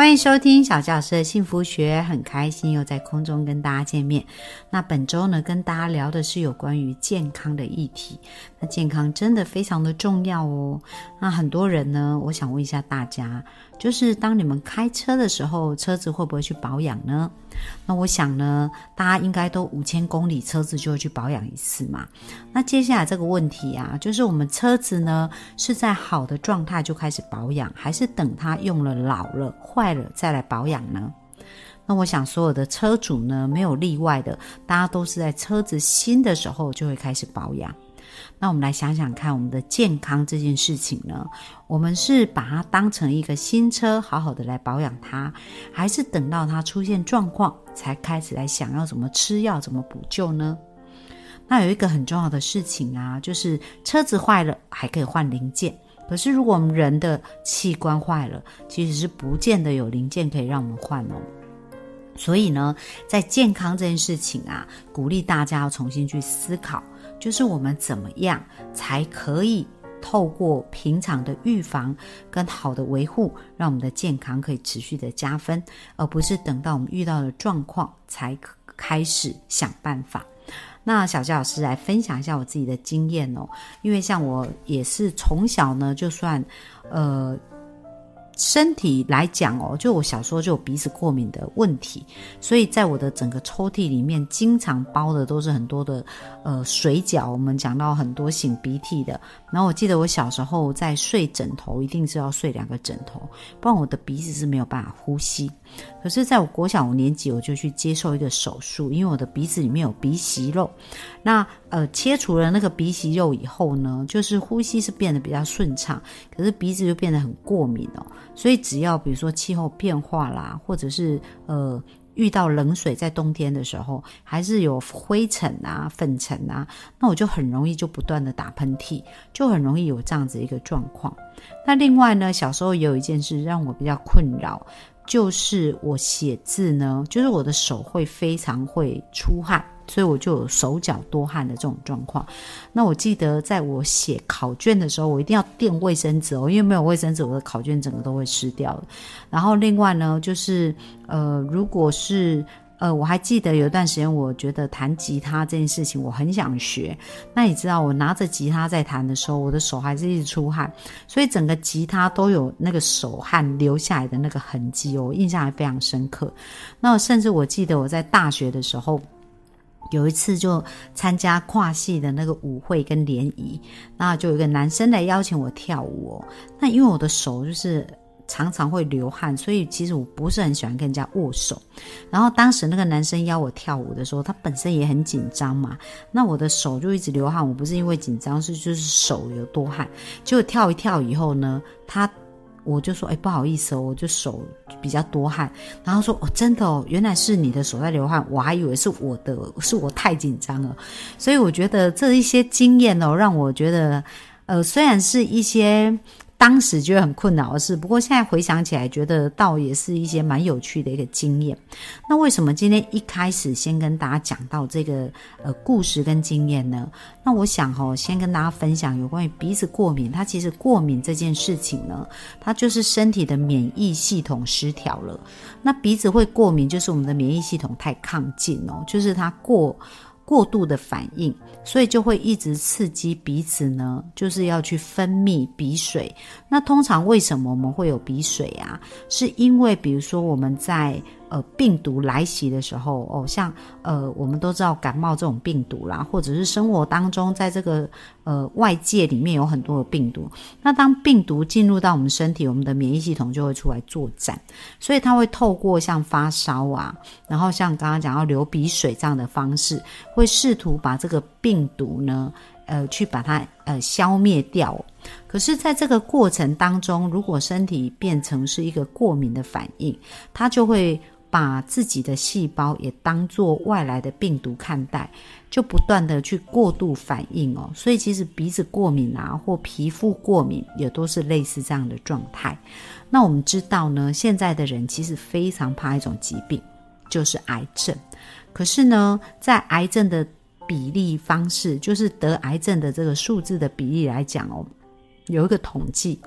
欢迎收听小教师的幸福学，很开心又在空中跟大家见面。那本周呢，跟大家聊的是有关于健康的议题。那健康真的非常的重要哦。那很多人呢，我想问一下大家，就是当你们开车的时候，车子会不会去保养呢？那我想呢，大家应该都五千公里车子就会去保养一次嘛。那接下来这个问题啊，就是我们车子呢是在好的状态就开始保养，还是等它用了老了坏了再来保养呢？那我想所有的车主呢没有例外的，大家都是在车子新的时候就会开始保养。那我们来想想看，我们的健康这件事情呢，我们是把它当成一个新车，好好的来保养它，还是等到它出现状况才开始来想要怎么吃药、怎么补救呢？那有一个很重要的事情啊，就是车子坏了还可以换零件，可是如果我们人的器官坏了，其实是不见得有零件可以让我们换哦。所以呢，在健康这件事情啊，鼓励大家要重新去思考。就是我们怎么样才可以透过平常的预防跟好的维护，让我们的健康可以持续的加分，而不是等到我们遇到的状况才开始想办法。那小佳老师来分享一下我自己的经验哦，因为像我也是从小呢，就算呃。身体来讲哦，就我小时候就有鼻子过敏的问题，所以在我的整个抽屉里面，经常包的都是很多的呃水饺。我们讲到很多擤鼻涕的，然后我记得我小时候在睡枕头，一定是要睡两个枕头，不然我的鼻子是没有办法呼吸。可是，在我国小五年级，我就去接受一个手术，因为我的鼻子里面有鼻息肉。那呃，切除了那个鼻息肉以后呢，就是呼吸是变得比较顺畅，可是鼻子就变得很过敏哦。所以，只要比如说气候变化啦，或者是呃遇到冷水，在冬天的时候，还是有灰尘啊、粉尘啊，那我就很容易就不断的打喷嚏，就很容易有这样子一个状况。那另外呢，小时候也有一件事让我比较困扰。就是我写字呢，就是我的手会非常会出汗，所以我就有手脚多汗的这种状况。那我记得在我写考卷的时候，我一定要垫卫生纸哦，因为没有卫生纸，我的考卷整个都会湿掉然后另外呢，就是呃，如果是。呃，我还记得有一段时间，我觉得弹吉他这件事情我很想学。那你知道，我拿着吉他在弹的时候，我的手还是一直出汗，所以整个吉他都有那个手汗留下来的那个痕迹哦，印象还非常深刻。那甚至我记得我在大学的时候，有一次就参加跨系的那个舞会跟联谊，那就有一个男生来邀请我跳舞。那因为我的手就是。常常会流汗，所以其实我不是很喜欢跟人家握手。然后当时那个男生邀我跳舞的时候，他本身也很紧张嘛，那我的手就一直流汗。我不是因为紧张，是就是手有多汗。结果跳一跳以后呢，他我就说：“哎，不好意思哦，我就手比较多汗。”然后说：“哦，真的哦，原来是你的手在流汗，我还以为是我的，是我太紧张了。”所以我觉得这一些经验哦，让我觉得，呃，虽然是一些。当时觉得很困扰的事，不过现在回想起来，觉得倒也是一些蛮有趣的一个经验。那为什么今天一开始先跟大家讲到这个呃故事跟经验呢？那我想哈，先跟大家分享有关于鼻子过敏。它其实过敏这件事情呢，它就是身体的免疫系统失调了。那鼻子会过敏，就是我们的免疫系统太亢进哦，就是它过。过度的反应，所以就会一直刺激鼻子呢，就是要去分泌鼻水。那通常为什么我们会有鼻水啊？是因为比如说我们在。呃，病毒来袭的时候，哦，像呃，我们都知道感冒这种病毒啦，或者是生活当中，在这个呃外界里面有很多的病毒。那当病毒进入到我们身体，我们的免疫系统就会出来作战，所以它会透过像发烧啊，然后像刚刚讲要流鼻水这样的方式，会试图把这个病毒呢，呃，去把它呃消灭掉。可是，在这个过程当中，如果身体变成是一个过敏的反应，它就会。把自己的细胞也当做外来的病毒看待，就不断的去过度反应哦。所以其实鼻子过敏啊，或皮肤过敏也都是类似这样的状态。那我们知道呢，现在的人其实非常怕一种疾病，就是癌症。可是呢，在癌症的比例方式，就是得癌症的这个数字的比例来讲哦，有一个统计。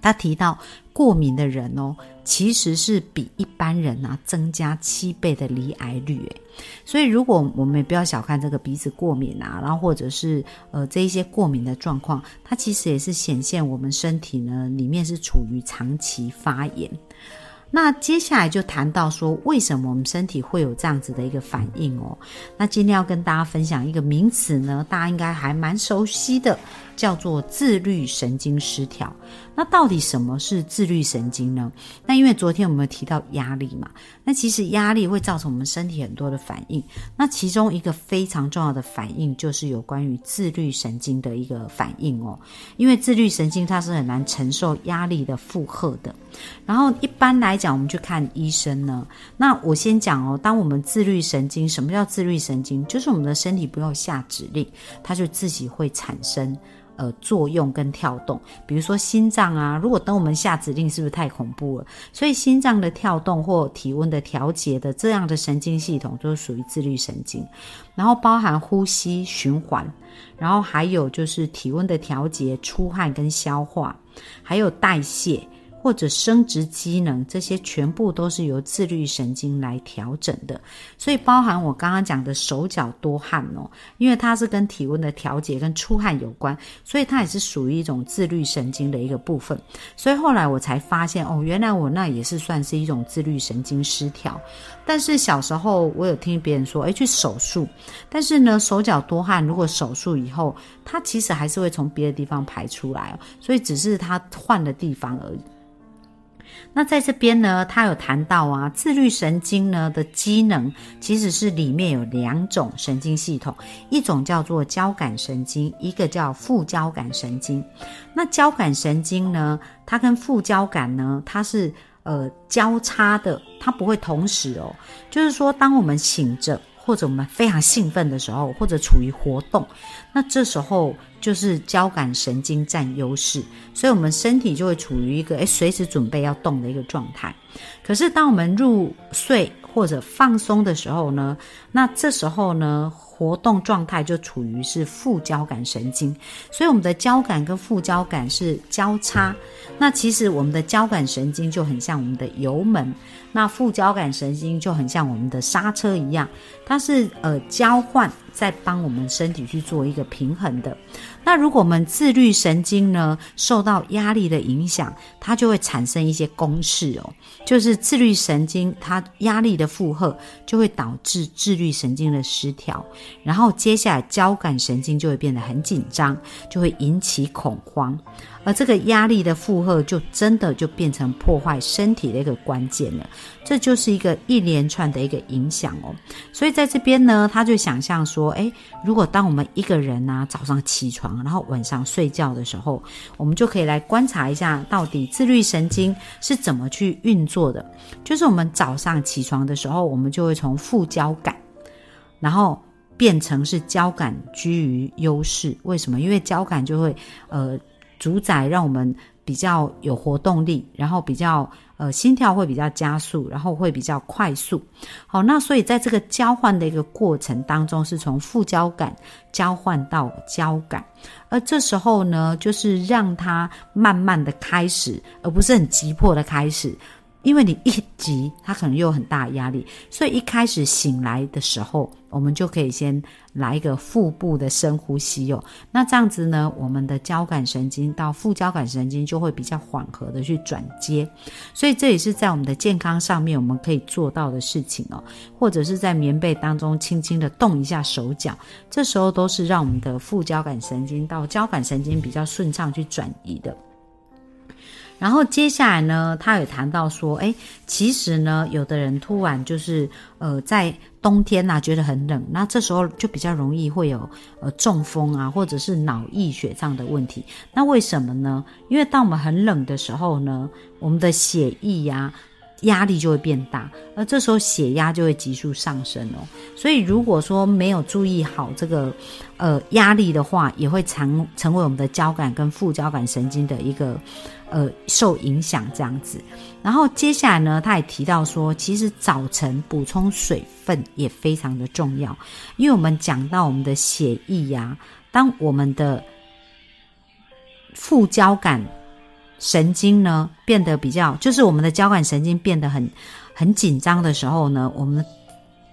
他提到过敏的人哦，其实是比一般人啊增加七倍的罹癌率诶，所以如果我们也不要小看这个鼻子过敏啊，然后或者是呃这一些过敏的状况，它其实也是显现我们身体呢里面是处于长期发炎。那接下来就谈到说，为什么我们身体会有这样子的一个反应哦？那今天要跟大家分享一个名词呢，大家应该还蛮熟悉的。叫做自律神经失调。那到底什么是自律神经呢？那因为昨天我们提到压力嘛，那其实压力会造成我们身体很多的反应。那其中一个非常重要的反应就是有关于自律神经的一个反应哦。因为自律神经它是很难承受压力的负荷的。然后一般来讲，我们去看医生呢。那我先讲哦，当我们自律神经，什么叫自律神经？就是我们的身体不用下指令，它就自己会产生。呃，作用跟跳动，比如说心脏啊，如果等我们下指令，是不是太恐怖了？所以心脏的跳动或体温的调节的这样的神经系统，就是属于自律神经。然后包含呼吸循环，然后还有就是体温的调节、出汗跟消化，还有代谢。或者生殖机能，这些全部都是由自律神经来调整的，所以包含我刚刚讲的手脚多汗哦，因为它是跟体温的调节跟出汗有关，所以它也是属于一种自律神经的一个部分。所以后来我才发现哦，原来我那也是算是一种自律神经失调。但是小时候我有听别人说，哎，去手术，但是呢，手脚多汗，如果手术以后，它其实还是会从别的地方排出来哦，所以只是它换了地方而已。那在这边呢，他有谈到啊，自律神经呢的机能其实是里面有两种神经系统，一种叫做交感神经，一个叫副交感神经。那交感神经呢，它跟副交感呢，它是呃交叉的，它不会同时哦。就是说，当我们醒着或者我们非常兴奋的时候，或者处于活动，那这时候。就是交感神经占优势，所以我们身体就会处于一个诶随时准备要动的一个状态。可是当我们入睡或者放松的时候呢，那这时候呢活动状态就处于是副交感神经，所以我们的交感跟副交感是交叉。那其实我们的交感神经就很像我们的油门，那副交感神经就很像我们的刹车一样，它是呃交换在帮我们身体去做一个平衡的。那如果我们自律神经呢受到压力的影响，它就会产生一些公式哦，就是自律神经它压力的负荷就会导致自律神经的失调，然后接下来交感神经就会变得很紧张，就会引起恐慌。而这个压力的负荷，就真的就变成破坏身体的一个关键了。这就是一个一连串的一个影响哦。所以在这边呢，他就想象说，诶，如果当我们一个人呢早上起床，然后晚上睡觉的时候，我们就可以来观察一下，到底自律神经是怎么去运作的。就是我们早上起床的时候，我们就会从副交感，然后变成是交感居于优势。为什么？因为交感就会呃。主宰让我们比较有活动力，然后比较呃心跳会比较加速，然后会比较快速。好，那所以在这个交换的一个过程当中，是从副交感交换到交感，而这时候呢，就是让它慢慢的开始，而不是很急迫的开始。因为你一急，它可能又有很大压力，所以一开始醒来的时候，我们就可以先来一个腹部的深呼吸哦。那这样子呢，我们的交感神经到副交感神经就会比较缓和的去转接，所以这也是在我们的健康上面我们可以做到的事情哦。或者是在棉被当中轻轻的动一下手脚，这时候都是让我们的副交感神经到交感神经比较顺畅去转移的。然后接下来呢，他也谈到说，哎，其实呢，有的人突然就是，呃，在冬天呐，觉得很冷，那这时候就比较容易会有呃中风啊，或者是脑溢血这样的问题。那为什么呢？因为当我们很冷的时候呢，我们的血液呀。压力就会变大，而这时候血压就会急速上升哦。所以如果说没有注意好这个呃压力的话，也会成成为我们的交感跟副交感神经的一个呃受影响这样子。然后接下来呢，他也提到说，其实早晨补充水分也非常的重要，因为我们讲到我们的血液呀，当我们的副交感神经呢变得比较，就是我们的交感神经变得很很紧张的时候呢，我们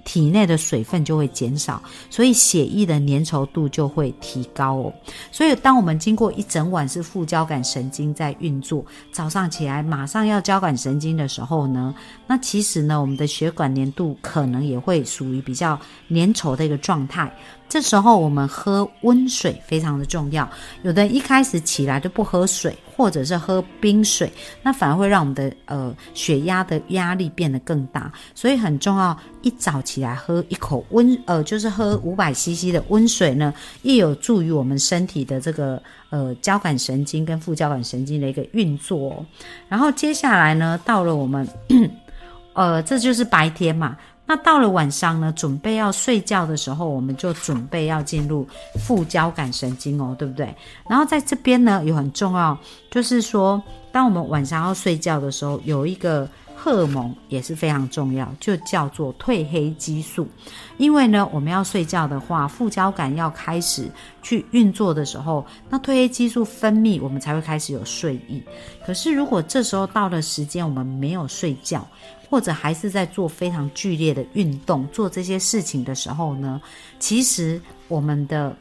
体内的水分就会减少，所以血液的粘稠度就会提高哦。所以当我们经过一整晚是副交感神经在运作，早上起来马上要交感神经的时候呢，那其实呢，我们的血管粘度可能也会属于比较粘稠的一个状态。这时候我们喝温水非常的重要。有的人一开始起来就不喝水，或者是喝冰水，那反而会让我们的呃血压的压力变得更大。所以很重要，一早起来喝一口温呃，就是喝五百 CC 的温水呢，亦有助于我们身体的这个呃交感神经跟副交感神经的一个运作。哦然后接下来呢，到了我们 呃，这就是白天嘛。那到了晚上呢，准备要睡觉的时候，我们就准备要进入副交感神经哦，对不对？然后在这边呢，有很重要，就是说，当我们晚上要睡觉的时候，有一个荷尔蒙也是非常重要，就叫做褪黑激素。因为呢，我们要睡觉的话，副交感要开始去运作的时候，那褪黑激素分泌，我们才会开始有睡意。可是如果这时候到了时间，我们没有睡觉。或者还是在做非常剧烈的运动，做这些事情的时候呢，其实我们的。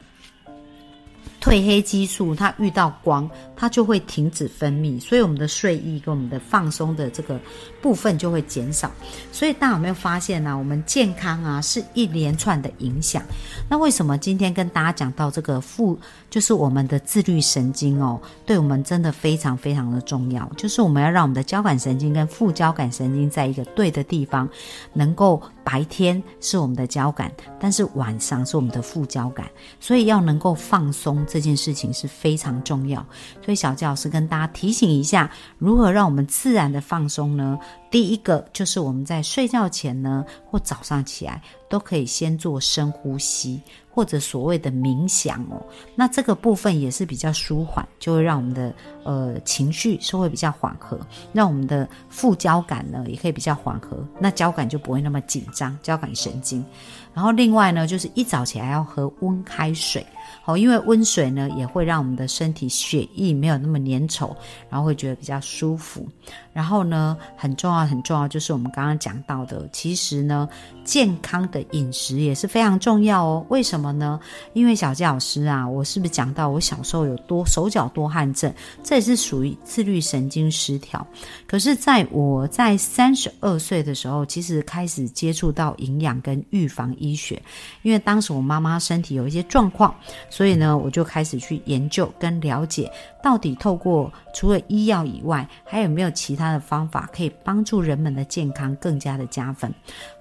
褪黑激素它遇到光，它就会停止分泌，所以我们的睡意跟我们的放松的这个部分就会减少。所以大家有没有发现呢？我们健康啊是一连串的影响。那为什么今天跟大家讲到这个副，就是我们的自律神经哦，对我们真的非常非常的重要。就是我们要让我们的交感神经跟副交感神经在一个对的地方，能够白天是我们的交感，但是晚上是我们的副交感，所以要能够放松。这件事情是非常重要，所以小教老师跟大家提醒一下，如何让我们自然的放松呢？第一个就是我们在睡觉前呢，或早上起来，都可以先做深呼吸，或者所谓的冥想哦。那这个部分也是比较舒缓，就会让我们的呃情绪是会比较缓和，让我们的副交感呢也可以比较缓和，那交感就不会那么紧张，交感神经。然后另外呢，就是一早起来要喝温开水。哦，因为温水呢也会让我们的身体血液没有那么粘稠，然后会觉得比较舒服。然后呢，很重要很重要就是我们刚刚讲到的，其实呢，健康的饮食也是非常重要哦。为什么呢？因为小纪老师啊，我是不是讲到我小时候有多手脚多汗症，这也是属于自律神经失调。可是在我在三十二岁的时候，其实开始接触到营养跟预防医学，因为当时我妈妈身体有一些状况。所以呢，我就开始去研究跟了解，到底透过除了医药以外，还有没有其他的方法可以帮助人们的健康更加的加分。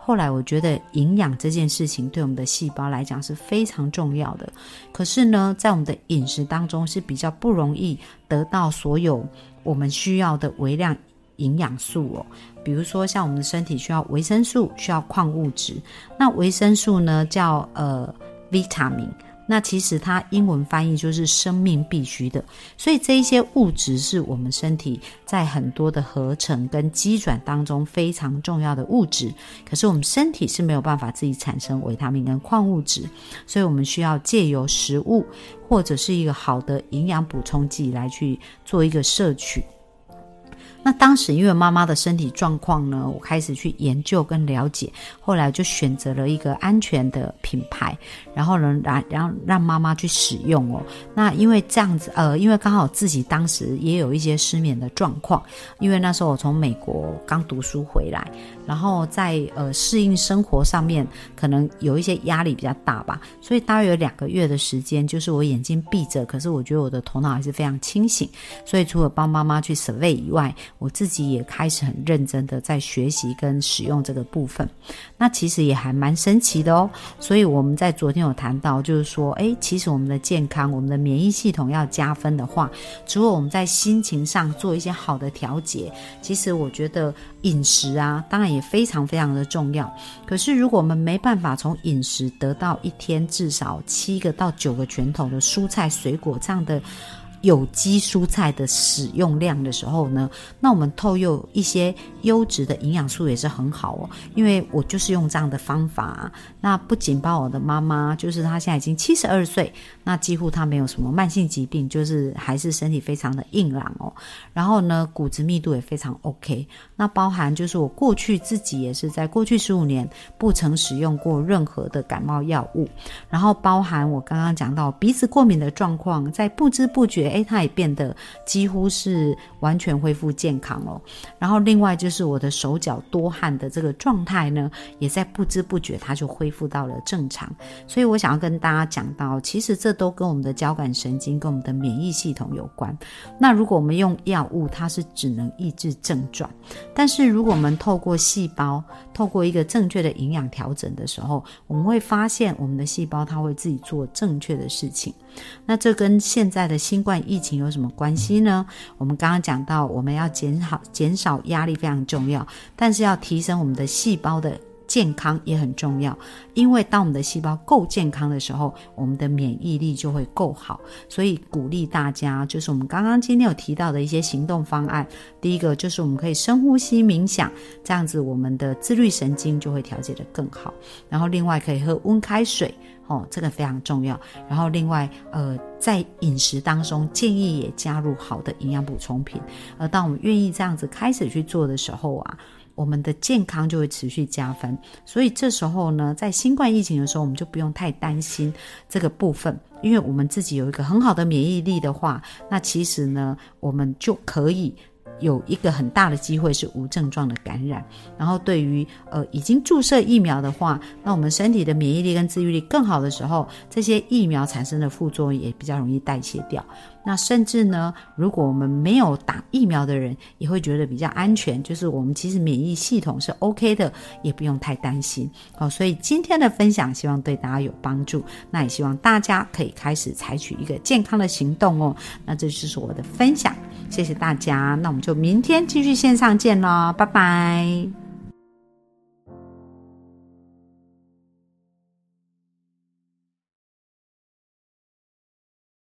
后来我觉得营养这件事情对我们的细胞来讲是非常重要的。可是呢，在我们的饮食当中是比较不容易得到所有我们需要的微量营养素哦。比如说，像我们的身体需要维生素，需要矿物质。那维生素呢，叫呃，vitamin。那其实它英文翻译就是生命必须的，所以这一些物质是我们身体在很多的合成跟机转当中非常重要的物质。可是我们身体是没有办法自己产生维他命跟矿物质，所以我们需要借由食物或者是一个好的营养补充剂来去做一个摄取。那当时因为妈妈的身体状况呢，我开始去研究跟了解，后来就选择了一个安全的品牌，然后呢，然然后让妈妈去使用哦。那因为这样子，呃，因为刚好自己当时也有一些失眠的状况，因为那时候我从美国刚读书回来，然后在呃适应生活上面可能有一些压力比较大吧，所以大约有两个月的时间，就是我眼睛闭着，可是我觉得我的头脑还是非常清醒，所以除了帮妈妈去 survey 以外，我自己也开始很认真的在学习跟使用这个部分。那其实也还蛮神奇的哦。所以我们在昨天有谈到，就是说，诶，其实我们的健康，我们的免疫系统要加分的话，除了我们在心情上做一些好的调节，其实我觉得饮食啊，当然也也非常非常的重要。可是如果我们没办法从饮食得到一天至少七个到九个拳头的蔬菜水果这样的。有机蔬菜的使用量的时候呢，那我们透用一些优质的营养素也是很好哦。因为我就是用这样的方法，那不仅把我的妈妈，就是她现在已经七十二岁，那几乎她没有什么慢性疾病，就是还是身体非常的硬朗哦。然后呢，骨质密度也非常 OK。那包含就是我过去自己也是在过去十五年不曾使用过任何的感冒药物，然后包含我刚刚讲到鼻子过敏的状况，在不知不觉。它也变得几乎是完全恢复健康了。然后另外就是我的手脚多汗的这个状态呢，也在不知不觉它就恢复到了正常。所以我想要跟大家讲到，其实这都跟我们的交感神经跟我们的免疫系统有关。那如果我们用药物，它是只能抑制症状；但是如果我们透过细胞，透过一个正确的营养调整的时候，我们会发现我们的细胞它会自己做正确的事情。那这跟现在的新冠。疫情有什么关系呢？我们刚刚讲到，我们要减少减少压力非常重要，但是要提升我们的细胞的健康也很重要。因为当我们的细胞够健康的时候，我们的免疫力就会够好。所以鼓励大家，就是我们刚刚今天有提到的一些行动方案。第一个就是我们可以深呼吸冥想，这样子我们的自律神经就会调节的更好。然后另外可以喝温开水。哦，这个非常重要。然后另外，呃，在饮食当中建议也加入好的营养补充品。而当我们愿意这样子开始去做的时候啊，我们的健康就会持续加分。所以这时候呢，在新冠疫情的时候，我们就不用太担心这个部分，因为我们自己有一个很好的免疫力的话，那其实呢，我们就可以。有一个很大的机会是无症状的感染，然后对于呃已经注射疫苗的话，那我们身体的免疫力跟自愈力更好的时候，这些疫苗产生的副作用也比较容易代谢掉。那甚至呢，如果我们没有打疫苗的人，也会觉得比较安全，就是我们其实免疫系统是 OK 的，也不用太担心。好，所以今天的分享希望对大家有帮助，那也希望大家可以开始采取一个健康的行动哦。那这就是我的分享。谢谢大家，那我们就明天继续线上见喽，拜拜。